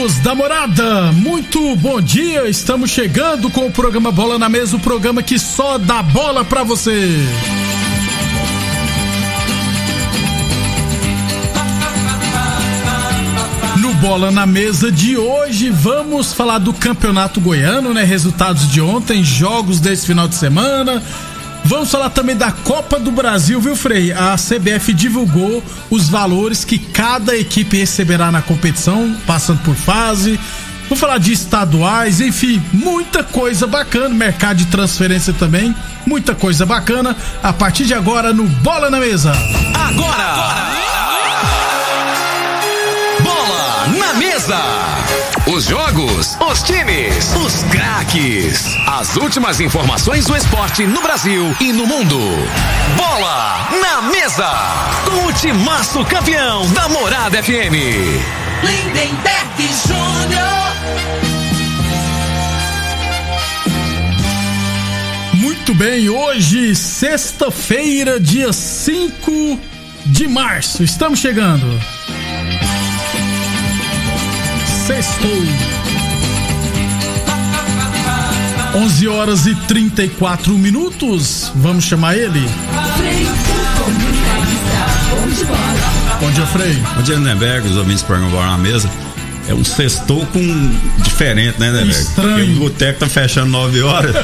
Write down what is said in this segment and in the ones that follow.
Amigos da morada, muito bom dia. Estamos chegando com o programa Bola na Mesa o programa que só dá bola pra você. No Bola na Mesa de hoje, vamos falar do Campeonato Goiano, né? Resultados de ontem, jogos desse final de semana Vamos falar também da Copa do Brasil, viu, Frei? A CBF divulgou os valores que cada equipe receberá na competição, passando por fase. Vou falar de estaduais, enfim, muita coisa bacana, mercado de transferência também, muita coisa bacana. A partir de agora no Bola na Mesa. Agora! agora! Bola na Mesa! Os jogos, os times, os craques. As últimas informações do esporte no Brasil e no mundo. Bola na mesa. Com o timaço campeão da Morada FM. Lindenberg Júnior. Muito bem, hoje, sexta-feira, dia 5 de março. Estamos chegando. Sextou. 11 horas e 34 minutos. Vamos chamar ele? Bom dia, Frei. Bom dia, Neberg, os ouvintes Bola na Mesa. É um sextou com diferente, né, Neberg? Estranho. Porque o boteco tá fechando 9 horas.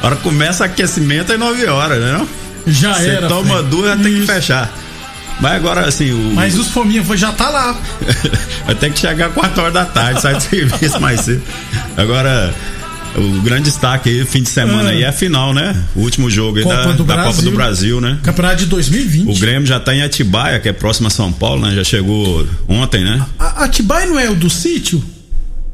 A hora começa aquecimento é 9 horas, né? Não? Já Você era. toma Frei. duas, já tem que fechar. Mas agora, assim, o. Mas os fominha já tá lá. Vai ter que chegar 4 horas da tarde, sai do serviço mais cedo. Agora, o grande destaque aí, fim de semana Ah. aí é a final, né? O último jogo aí Copa da, da Copa Brasil. do Brasil, né? Campeonato de 2020. O Grêmio já tá em Atibaia, que é próximo a São Paulo, né? Já chegou ontem, né? A Atibaia não é o do sítio?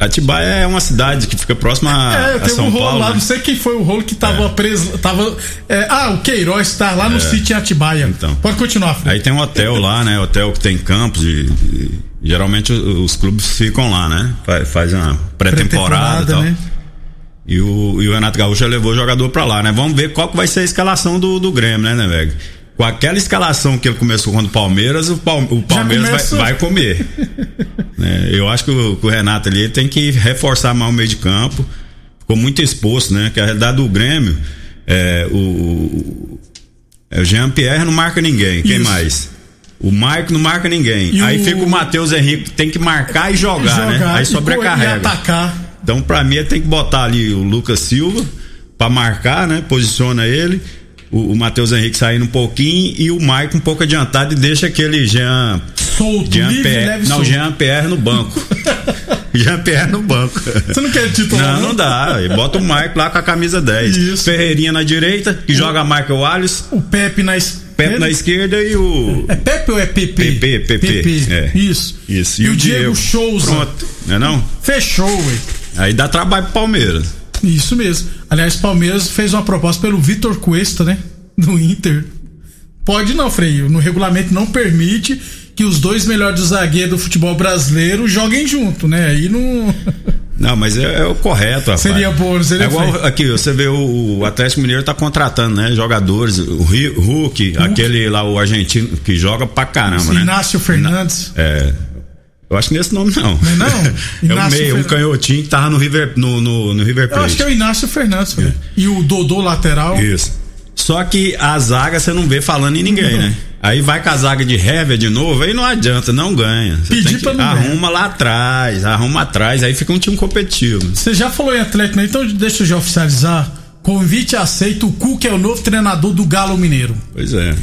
Atibaia é uma cidade que fica próxima a, é, a teve São um rolo Paulo. lá, né? não sei quem foi o rolo que tava preso. Tava, é, ah, o Queiroz tá lá no sítio em Atibaia. Então. Pode continuar. Aí tem um hotel lá, né? Hotel que tem campos e, e geralmente os, os clubes ficam lá, né? Faz, faz uma pré-temporada e tal. né? E o, e o Renato Gaúcho já levou o jogador pra lá, né? Vamos ver qual que vai ser a escalação do, do Grêmio, né, né, velho? Com aquela escalação que ele começou contra o Palmeiras, o, Pal- o Palmeiras vai, vai comer. né? Eu acho que o, o Renato ali tem que reforçar mais o meio de campo. Ficou muito exposto, né? Que a realidade do Grêmio é o, o, é o Jean Pierre não marca ninguém. Quem Isso. mais? O Mike não marca ninguém. E Aí o- fica o Matheus Henrique, tem que marcar e jogar, né? Aí e sobrecarrega. atacar. Então, pra mim, tem que botar ali o Lucas Silva pra marcar, né? Posiciona ele. O, o Matheus Henrique saindo um pouquinho e o Maicon um pouco adiantado e deixa aquele Jean. Solto, Jean livre, Pierre. leve Não, solto. Jean Pierre no banco. Jean Pierre no banco. Você não quer titular? Não, não dá. E Bota o Maicon lá com a camisa 10. Isso. Ferreirinha na direita, que joga Michael Wallace. O Pepe na esquerda. Pepe na esquerda e o. É Pepe ou é PP? PP, PP. É. Isso. Isso. E, o Diego, Souza. Pronto. Não é não? Fechou, ué. Aí dá trabalho pro Palmeiras. Isso mesmo. Aliás, Palmeiras fez uma proposta pelo Vitor Cuesta, né? Do Inter. Pode não, Freio. No regulamento não permite que os dois melhores zagueiros do futebol brasileiro joguem junto, né? Aí não. Não, mas é, é o correto, rapaz. Seria bom, seria É igual feio. aqui, você vê o, o Atlético Mineiro tá contratando, né? Jogadores, o Ri- Hulk, aquele lá, o argentino, que joga pra caramba, né? Inácio Fernandes. É. Eu acho que nesse nome não. Não é não? é o meio, um canhotinho que tava no River, no, no, no River Eu Plate. acho que é o Inácio Fernandes, Freio. E o Dodô lateral. Isso. Só que a zaga você não vê falando em ninguém, né? Aí vai com a zaga de Hever de novo, aí não adianta, não ganha. Você Pedir pra não arruma lá atrás, arruma atrás, aí fica um time competitivo. Você já falou em Atlético, né? Então deixa eu já oficializar. Convite aceito. O Cuca é o novo treinador do Galo Mineiro. Pois é.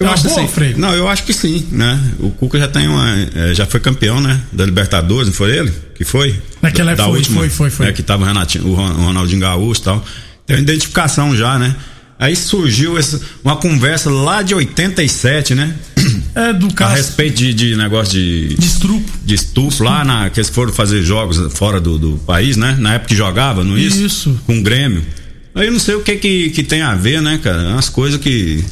Uma boa, Frei? Não, eu acho que sim, né? O Cuca já tem uma. é, já foi campeão, né? Da Libertadores, não foi ele? Que foi? Naquela da, época foi, última, foi, foi, foi. né, que tava o, Renatinho, o Ron- o Ronaldinho Gaúcho e tal. Tem uma identificação já, né? Aí surgiu essa, uma conversa lá de 87, né? É, do A respeito de, de negócio de. De estrupo. De estupo lá, na, que eles foram fazer jogos fora do, do país, né? Na época que jogava, não é isso? Isso. Com o Grêmio. Aí eu não sei o que, que que tem a ver, né, cara? Umas coisas que.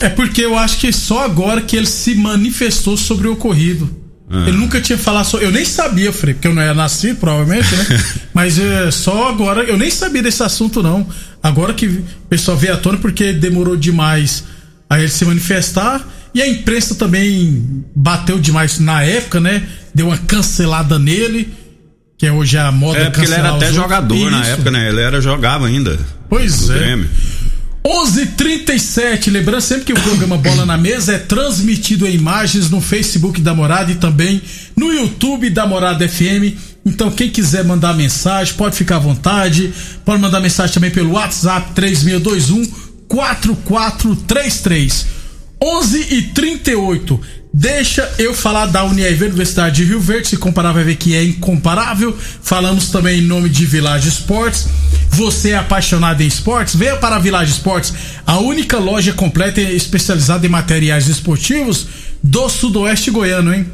É porque eu acho que só agora que ele se manifestou sobre o ocorrido. Ah. Ele nunca tinha falado sobre. Eu nem sabia, Frei, porque eu não era nascido, provavelmente, né? Mas é, só agora. Eu nem sabia desse assunto, não. Agora que o pessoal veio à tona, porque demorou demais a ele se manifestar. E a imprensa também bateu demais na época, né? Deu uma cancelada nele. Que é hoje a moda É, porque ele era até jogador outros. na Isso. época, né? Ele era jogava ainda. Pois é. Grêmio. 11:37. Lembrando sempre que o programa Bola na Mesa é transmitido em imagens no Facebook da Morada e também no YouTube da Morada FM. Então, quem quiser mandar mensagem, pode ficar à vontade. Pode mandar mensagem também pelo WhatsApp 3621 4433. 11 e 38. Deixa eu falar da Univ Universidade de Rio Verde. Se comparar, vai ver que é incomparável. Falamos também em nome de Village Esportes. Você é apaixonado em esportes? Venha para a Village Esportes, a única loja completa especializada em materiais esportivos do Sudoeste Goiano, hein?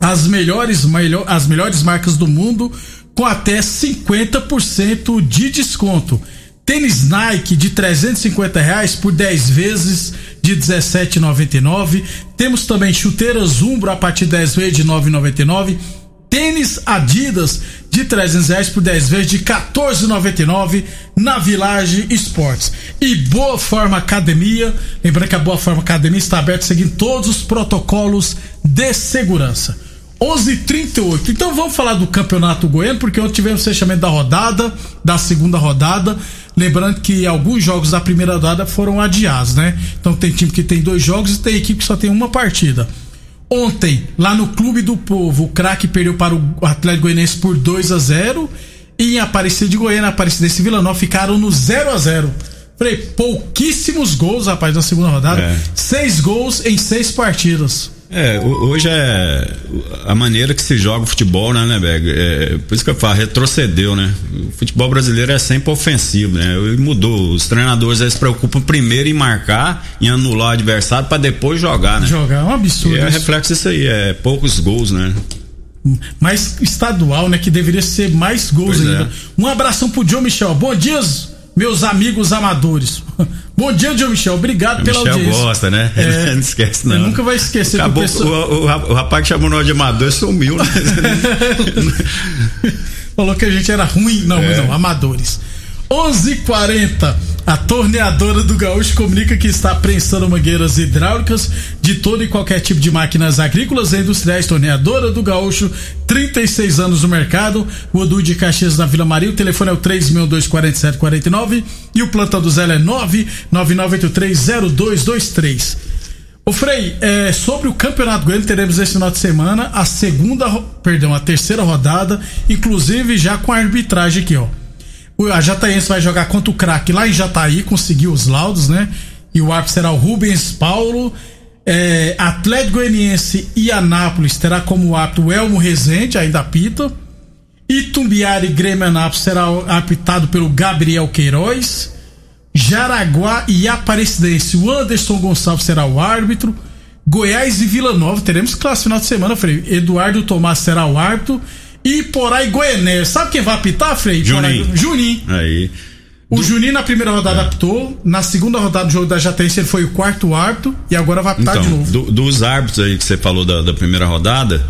As melhores, melhor, as melhores marcas do mundo com até 50% de desconto. Tênis Nike de 350 reais por 10 vezes de 17,99. Temos também chuteiras Umbro a partir de 10 vezes de 9,99. Tênis Adidas de 300 reais por 10 vezes de 14,99 na Village Esportes. E Boa Forma Academia, lembrando que a Boa Forma Academia está aberta seguindo todos os protocolos de segurança. 11:38. Então vamos falar do Campeonato Goiano, porque ontem tivemos o fechamento da rodada, da segunda rodada. Lembrando que alguns jogos da primeira rodada foram adiados, né? Então tem time que tem dois jogos e tem equipe que só tem uma partida. Ontem, lá no Clube do Povo, o craque perdeu para o Atlético Goianiense por 2 a 0 e em Aparecida de Goiânia, Aparecidense e Vila Nova ficaram no 0 a 0 Falei, pouquíssimos gols, rapaz, na segunda rodada. É. Seis gols em seis partidas. É, ho- hoje é a maneira que se joga o futebol, né, né, Beg? É, por isso que eu falo, retrocedeu, né? O futebol brasileiro é sempre ofensivo, né? E mudou. Os treinadores eles se preocupam primeiro em marcar, em anular o adversário para depois jogar, né? Jogar é um absurdo. E é isso. reflexo disso aí, é poucos gols, né? mais estadual, né? Que deveria ser mais gols Pois ainda. é. Um abração pro John Michel. Bom dia, meus amigos amadores. Bom dia, John Michel. Obrigado O pela Michel audiência. gosta, né? É. Não esquece, não. Ele nunca vai esquecer do Acabou, pessoal- o, o, o rapaz que chamou nós de amador sumiu, né? Falou que a gente era ruim. Não, É. não, amadores. 11:40. A torneadora do Gaúcho comunica que está prensando mangueiras hidráulicas de todo e qualquer tipo de máquinas agrícolas e industriais. Torneadora do Gaúcho, 36 anos no mercado. O Odu de Caxias na Vila Maria. O telefone é o 3624749 e o plantão do Zé é 999830223. Ô Frei, é, sobre o Campeonato Goiano, teremos esse final de semana a segunda, perdão, a terceira rodada, inclusive já com a arbitragem aqui, ó. A Jataiense vai jogar contra o craque lá em Jataí, conseguiu os laudos, né? E o árbitro será o Rubens Paulo. É, Atlético Goianiense e Anápolis terá como árbitro o Elmo Rezende, ainda apita. Itumbiara e Grêmio Anápolis será apitado pelo Gabriel Queiroz. Jaraguá e Aparecidense, o Anderson Gonçalves será o árbitro. Goiás e Vila Nova, teremos classe final de semana, Frei. Eduardo Tomás será o árbitro. E Porá e Goianésia. Sabe quem vai apitar, Frei? Juninho. Porá- Juninho. Aí. O Juninho na primeira rodada apitou. Na segunda rodada do jogo da Jateiense ele foi o quarto árbitro. E agora vai apitar de Então, novo. do- dos árbitros aí que você falou da, da primeira rodada,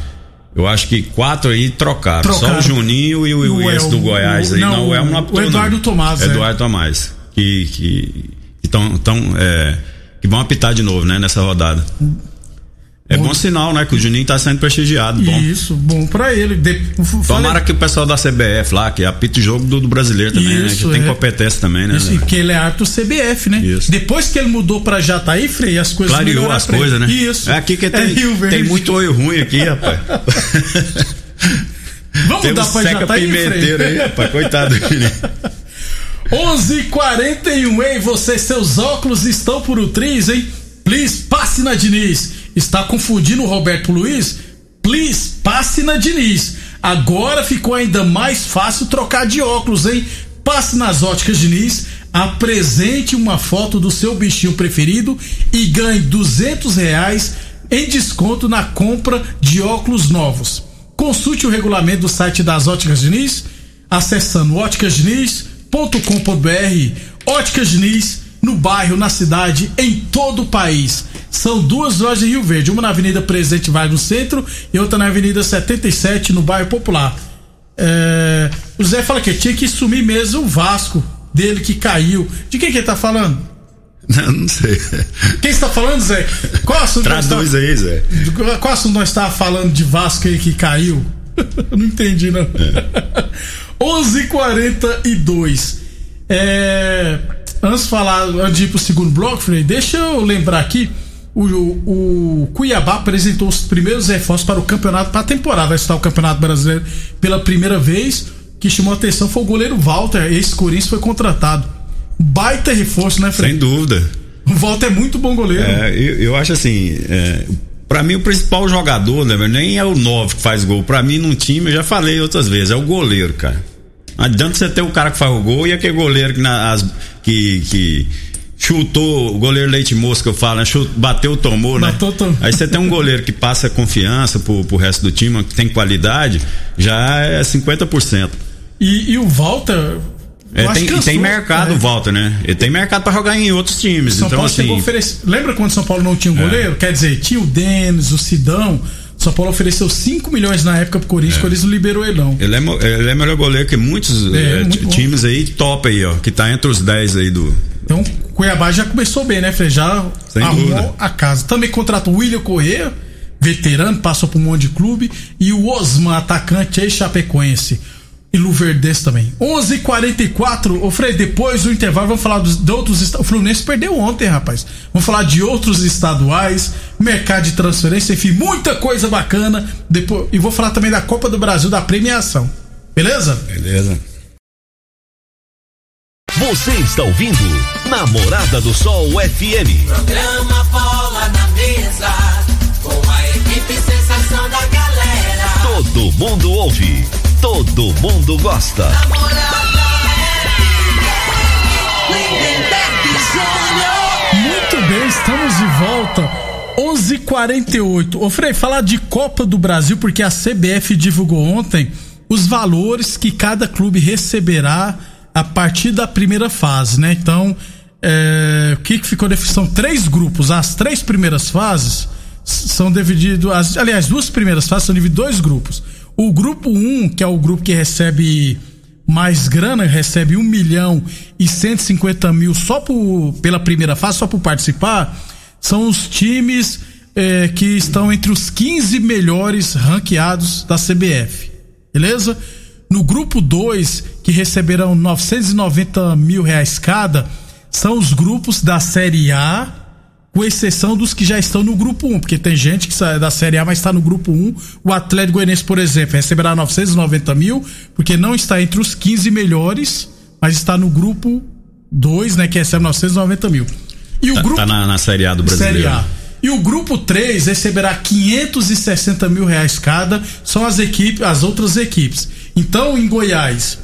eu acho que quatro aí trocaram. Trocaram. Só o Juninho e o, o El- do Goiás o- aí. não, Não, o Elmo não o apitou, Eduardo não. Tomás, é. Eduardo Tomás. Que, que, que, tão, tão, é, que vão apitar de novo, né, nessa rodada. É bom, sinal, né? Que o Juninho tá sendo prestigiado. Bom. Isso, bom pra ele. De... Tomara que o pessoal da CBF lá, que apita o jogo do, do brasileiro também, né? Isso, Que tem é. competência também, né? Isso, né? porque ele é árbitro CBF, né? Isso. Depois que ele mudou pra Jataí, Frei, as coisas Clareou as coisas, né? Isso. É aqui que tem, Verde. tem muito olho ruim aqui, rapaz. Vamos tem um mudar pra Jataí, pimenteiro Frei? aí, rapaz. Coitado do Juninho. 11:41, ei, você, seus óculos estão por utriz, hein? Please, passe na Diniz. Está confundindo o Roberto Luiz? Please, passe na Diniz. Agora ficou ainda mais fácil trocar de óculos, hein? Passe nas óticas Diniz, apresente uma foto do seu bichinho preferido e ganhe 200 reais em desconto na compra de óculos novos. Consulte o regulamento do site das Óticas Diniz acessando óticasdiniz.com.br. Óticas Diniz no bairro, na cidade, em todo o país. São duas lojas em Rio Verde, uma na Avenida Presidente Vargas no centro e outra na Avenida 77 no bairro Popular. É, o Zé fala que tinha que sumir mesmo o Vasco dele que caiu. De quem que ele tá falando? Não, não sei. Quem está falando, Zé? Qual assunto Traduz nós aí, Zé. Qual assunto nós estávamos falando de Vasco aí que caiu? não entendi, não. É. 11:42. É, antes de falar, antes de ir pro segundo bloco, deixa eu lembrar aqui. O, o, Cuiabá apresentou os primeiros reforços para o campeonato, para a temporada. Vai estar o Campeonato Brasileiro pela primeira vez. Que chamou a atenção foi o goleiro Walter. Esse Corinthians foi contratado. Baita reforço, né, Frei? Sem dúvida. O Walter é muito bom goleiro. É, eu, eu, acho assim. É, para mim, o principal jogador, né, nem é o 9 que faz gol. Para mim, num time, eu já falei outras vezes, é o goleiro, cara. Não adianta você ter o cara que faz o gol e aquele goleiro que, na, as, que, que chutou, o goleiro Leite que eu falo, né? Bateu, tomou, né? Bateu, tomou. Aí você tem um goleiro que passa confiança pro, pro resto do time, que tem qualidade, já é 50%. E, e o Walter. É, tem, cansou, tem mercado, é. volta, né? Ele tem mercado para jogar em outros times. São então, Paulo assim. Oferecer... Lembra quando São Paulo não tinha um é. goleiro? É. Quer dizer, tinha o Denis, o Sidão. São Paulo ofereceu 5 milhões na época pro Corinthians, é. o Corinthians não liberou ele não. Ele é, ele é melhor goleiro que muitos é, é, times aí top aí, ó, que tá entre os 10 aí do. Então, Cuiabá já começou bem, né, Frei? Já Sem arrumou dúvida. a casa. Também contratou o William Corrêa, veterano, passou por um monte de clube, e o Osman, atacante ex-chapecoense e Luverdense também. 11:44 h 44 Ô Frei, depois do intervalo vamos falar dos, de outros O Fluminense perdeu ontem, rapaz. Vamos falar de outros estaduais, mercado de transferência, enfim, muita coisa bacana. Depois, e vou falar também da Copa do Brasil, da premiação. Beleza? Beleza. Você está ouvindo Namorada do Sol FM. Programa Bola na Mesa, com a equipe sensação da galera. Todo mundo ouve todo mundo gosta. Muito bem, estamos de volta. 11:48. Ô Frei, falar de Copa do Brasil porque a CBF divulgou ontem os valores que cada clube receberá a partir da primeira fase, né? Então, é, o que, que ficou definido? São três grupos. As três primeiras fases são divididas. Aliás, duas primeiras fases são divididas em dois grupos. O grupo 1, um, que é o grupo que recebe mais grana, recebe 1 milhão e 150 mil só por, pela primeira fase, só por participar, são os times é, que estão entre os 15 melhores ranqueados da CBF. Beleza? No grupo 2, que receberão 990 mil reais cada, são os grupos da Série A com exceção dos que já estão no grupo 1, porque tem gente que sai da Série A, mas está no grupo 1. O Atlético Goianiense, por exemplo, receberá 990 mil, porque não está entre os 15 melhores, mas está no grupo 2, né, que recebe 990 mil. E o tá, grupo. Tá na, na Série A do Brasileiro. A. E o grupo 3 receberá 560 mil reais cada, são as equipes, as outras equipes. Então, em Goiás,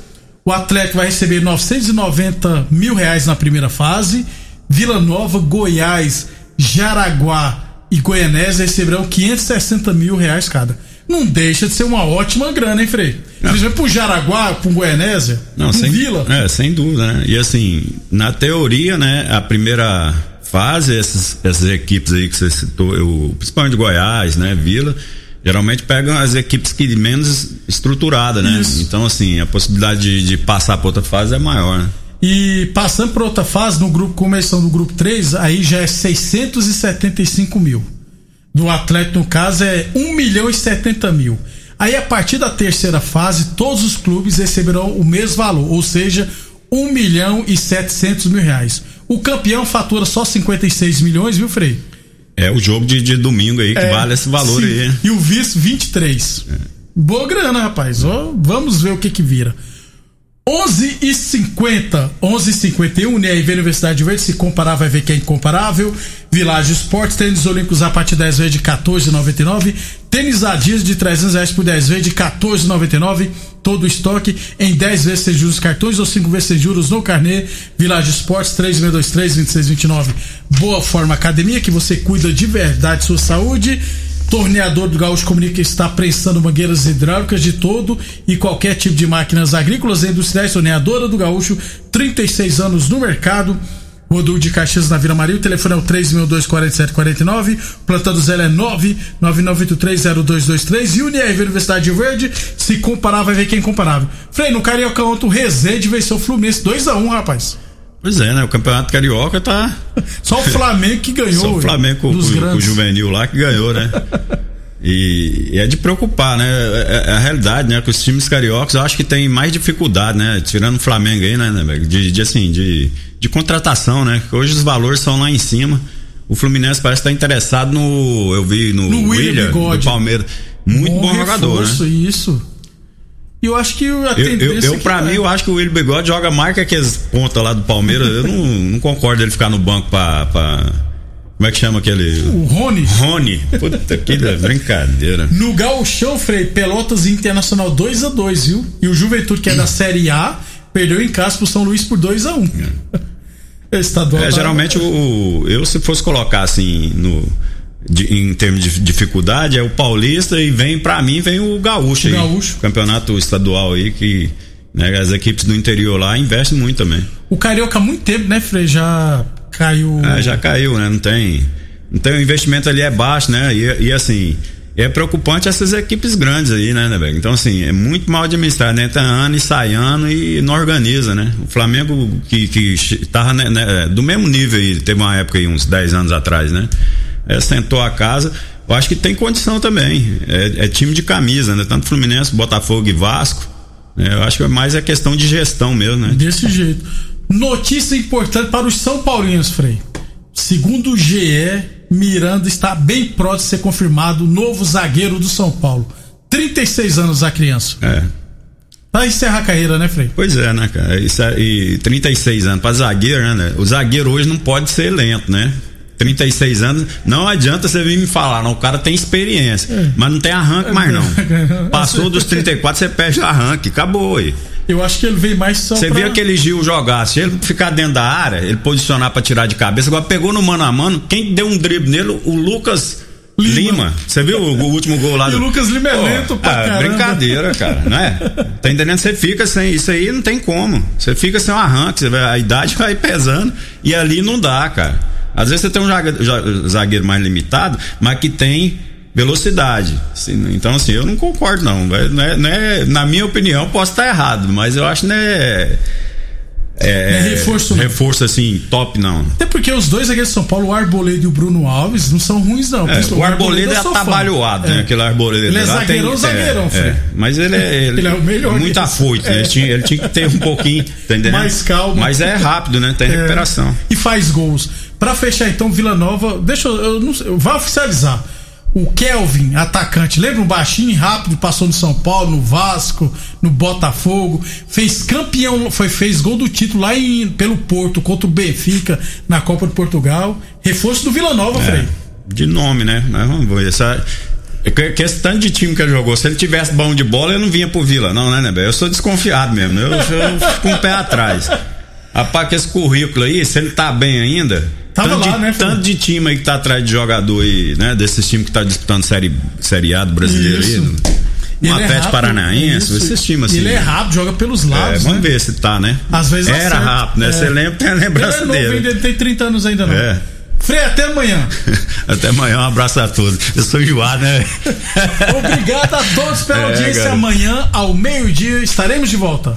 o Atlético vai receber 990 mil reais na primeira fase. Vila Nova, Goiás Jaraguá e Goianésia receberão 560 mil reais cada. Não deixa de ser uma ótima grana, hein, Frei? Vai pro Jaraguá, pro Goianésia, Não, pro sem, Vila. É, sem dúvida, né? E assim, na teoria, né, a primeira fase, essas, essas equipes aí que você citou, eu, principalmente Goiás, né, Vila, geralmente pegam as equipes que menos estruturada, né? Isso. Então, assim, a possibilidade de, de passar para outra fase é maior, né? E passando para outra fase, no grupo, começando no grupo 3, aí já é 675 mil. Do Atlético, no caso, é 1 milhão e 70 mil. Aí, a partir da terceira fase, todos os clubes receberão o mesmo valor, ou seja, 1 milhão e 700 mil reais. O campeão fatura só 56 milhões, viu, Frei? É o jogo de, de domingo aí que é, vale esse valor sim. aí. E o vice, 23. É. Boa grana, rapaz. Ó, vamos ver o que que vira. 11 e 50, 11 e 51, UniRV Universidade Verde, se comparar vai ver que é incomparável. Village Esportes, tênis olímpicos a partir de 10 vezes de 14,99. Tênis Adidas de 300 reais por 10 vezes de 14,99. Todo o estoque em 10 vezes sem juros cartões ou 5 vezes sem juros no carnê. Village Esportes 3623-2629. Boa Forma Academia, que você cuida de verdade sua saúde. Torneador do Gaúcho comunica está prensando mangueiras hidráulicas de todo e qualquer tipo de máquinas agrícolas e industriais. Torneadora do Gaúcho, 36 anos no mercado. Rodul de Caxias na Vila Maria, o telefone é o 3.24749, o plantão do Zé é 999830223 e o UNIRV Universidade Verde, se comparar vai ver quem é comparável. Frei, no Carioca ontem o Rezende venceu o Fluminense 2x1, um, rapaz. Pois é, né? O Campeonato Carioca tá. Só o Flamengo que ganhou. Só o Flamengo com, com, com o Juvenil lá que ganhou, né? E, e, é de preocupar, né? É, é, a realidade, né? Que os times cariocas eu acho que tem mais dificuldade, né? Tirando o Flamengo aí, né? De, de assim, de, de contratação, né? Hoje os valores são lá em cima. O Fluminense parece estar interessado no. Eu vi no, no William, William do Palmeiras. Muito bom, bom jogador, reforço, né? Isso. E eu acho que a tendência. Eu, eu, eu pra mim, eu acho que o William Bigode joga mais que aqueles pontas lá do Palmeiras. eu não, não concordo ele ficar no banco pra, pra. Como é que chama aquele? O Rony. Rony. Puta que brincadeira. No Gauchão, Frei, Pelotas Internacional 2 a 2 viu? E o Juventude, que é da Série A, perdeu em casa pro São Luís por 2 a 1 é. Estadual. É, tá... geralmente o, eu, se fosse colocar assim no de, em termos de dificuldade é o paulista e vem para mim vem o gaúcho, o aí, gaúcho. campeonato estadual aí que né, as equipes do interior lá investem muito também. O carioca há muito tempo, né, Frei, já caiu. É, já caiu, né? Não tem, não tem o investimento ali é baixo, né? E, e assim é preocupante essas equipes grandes aí, né, né Então, assim, é muito mal administrado, né? Tá ano e sai ano e não organiza, né? O Flamengo que, que tava né, né, do mesmo nível aí, teve uma época aí, uns 10 anos atrás, né? é, sentou a casa. Eu acho que tem condição também. É, é time de camisa, né? Tanto Fluminense, Botafogo e Vasco. Né? Eu acho que é mais a questão de gestão mesmo, né? Desse jeito. Notícia importante para os São Paulinos, Frei. Segundo o GE, Miranda está bem próximo de ser confirmado novo zagueiro do São Paulo. 36 anos a criança. É. Pra encerrar a carreira, né, Frei? Pois é, né, cara? Isso é, e 36 anos. Pra zagueiro, né? O zagueiro hoje não pode ser lento, né? 36 anos, não adianta você vir me falar, não, o cara tem experiência, é. mas não tem arranque mais não. Passou dos 34, você perde arranque, acabou aí. Eu acho que ele veio mais só Você pra... viu aquele Gil jogar, se ele ficar dentro da área, ele posicionar para tirar de cabeça, agora pegou no mano a mano, quem deu um drible nele, o Lucas Lima. Você viu o, último gol lá do. E o Lucas Lima é lento pra ah, Brincadeira, cara, não é? Tá entendendo? Você fica sem. Isso aí não tem como. Você fica sem um arranque, vai, a idade vai pesando e ali não dá, cara. Às vezes você tem um zagueiro mais limitado, mas que tem velocidade. Então, assim, eu não concordo, não. É, não é, não é, na minha opinião, posso estar errado, mas eu acho que não é. É, é reforço, reforço assim, top não. Até porque os dois aqui de São Paulo, o Arboleda e o Bruno Alves, não são ruins, não. É, o Arboleda é atabalhoado, né? É. Aquele Arboleda. Ele é zagueirão, tem, zagueirão, é, é, Mas ele é. Ele, ele é o melhor. Muito afoito, né? Ele tinha, ele tinha que ter um pouquinho, tá Mais calmo. Mas é rápido, né? Tem recuperação. E faz gols. Para fechar então, Vila Nova, deixa eu, eu não sei, vai oficializar. O Kelvin, atacante, lembra um baixinho rápido, passou no São Paulo, no Vasco, no Botafogo, fez campeão, foi fez gol do título lá em, pelo Porto contra o Benfica na Copa de Portugal. Reforço do Vila Nova, é, Frei. De nome, né? Mas vamos ver essa que esse tanto de time que ele jogou, se ele tivesse bom de bola, ele não vinha pro Vila, não, né, né? Eu sou desconfiado mesmo. Eu, eu fico com um pé atrás. Rapaz, com esse currículo aí, se ele tá bem ainda, Tava tanto lá, de, né? Tanto de time aí que tá atrás de jogador aí, né? Desses times que tá disputando série, série A do brasileiro Isso. aí. Um Atlético é Paranaense, esses times assim. Ele é rápido, joga pelos lados. É, vamos né? ver se tá, né? Às vezes Era acerta. rápido, né? Você É. lembra, tem a lembrança Ele é novo, dele. ainda tem 30 anos ainda não. É. Frei, até amanhã. Até amanhã, um abraço a todos. Eu sou enjoado, né? Obrigado a todos pela É, audiência. cara. Amanhã, ao meio-dia, estaremos de volta.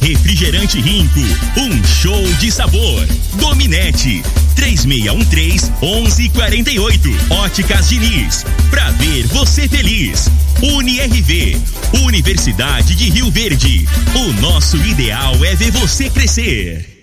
Refrigerante Rinco, um show de sabor. Dominete, 3613 1148. Óticas Diniz, pra ver você feliz. UniRV, Universidade de Rio Verde. O nosso ideal é ver você crescer.